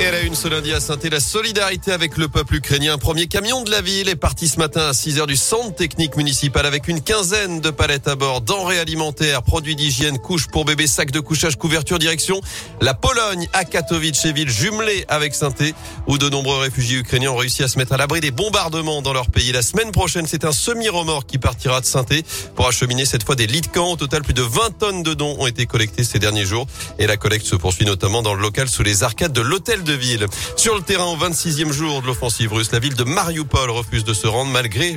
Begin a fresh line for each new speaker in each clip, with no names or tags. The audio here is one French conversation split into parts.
À la une ce lundi à saint la solidarité avec le peuple ukrainien. Premier camion de la ville est parti ce matin à 6 heures du centre technique municipal avec une quinzaine de palettes à bord, denrées alimentaires, produits d'hygiène, couches pour bébés, sacs de couchage, couverture, direction la Pologne à Katowice ville jumelée avec saint où de nombreux réfugiés ukrainiens ont réussi à se mettre à l'abri des bombardements dans leur pays. La semaine prochaine, c'est un semi-remorque qui partira de saint pour acheminer cette fois des lits de camp. Au total, plus de 20 tonnes de dons ont été collectés ces derniers jours et la collecte se poursuit notamment dans le local sous les arcades de l'hôtel de ville. Sur le terrain, au 26e jour de l'offensive russe, la ville de Mariupol refuse de se rendre malgré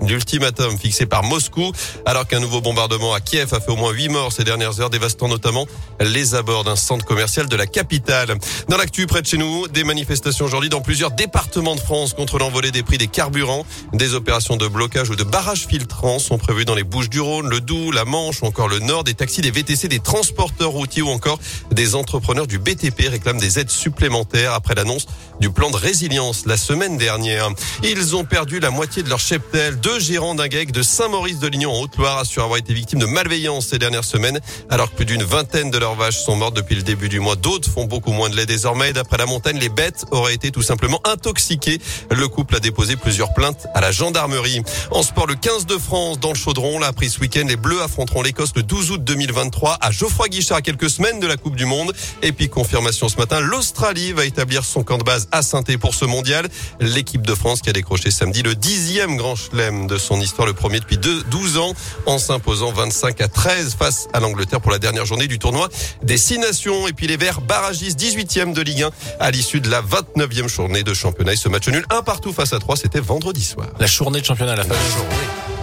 l'ultimatum fixé par Moscou, alors qu'un nouveau bombardement à Kiev a fait au moins 8 morts ces dernières heures, dévastant notamment les abords d'un centre commercial de la capitale. Dans l'actu près de chez nous, des manifestations aujourd'hui dans plusieurs départements de France contre l'envolée des prix des carburants. Des opérations de blocage ou de barrage filtrants sont prévues dans les Bouches du Rhône, le Doubs, la Manche ou encore le Nord. Des taxis, des VTC, des transporteurs routiers ou encore des entrepreneurs du BTP réclament des aides supplémentaires après l'annonce du plan de résilience la semaine dernière. Ils ont perdu la moitié de leur cheptel. Deux gérants d'un de Saint-Maurice-de-Lignon en Haute-Loire assurent avoir été victimes de malveillance ces dernières semaines, alors que plus d'une vingtaine de leurs vaches sont mortes depuis le début du mois. D'autres font beaucoup moins de lait désormais. D'après la montagne, les bêtes auraient été tout simplement intoxiquées. Le couple a déposé plusieurs plaintes à la gendarmerie. En sport, le 15 de France dans le chaudron l'a pris ce week-end. Les Bleus affronteront l'Écosse le 12 août 2023 à Geoffroy Guichard à quelques semaines de la Coupe du Monde. Et puis confirmation ce matin, l'Australie va établir son camp de base à saint pour ce mondial. L'équipe de France qui a décroché samedi le dixième grand chelem de son histoire, le premier depuis 12 ans, en s'imposant 25 à 13 face à l'Angleterre pour la dernière journée du tournoi des six nations. Et puis les Verts barragistes 18e de Ligue 1 à l'issue de la 29e journée de championnat. Et ce match nul un partout face à 3, c'était vendredi soir.
La journée de championnat la fin du jour, oui.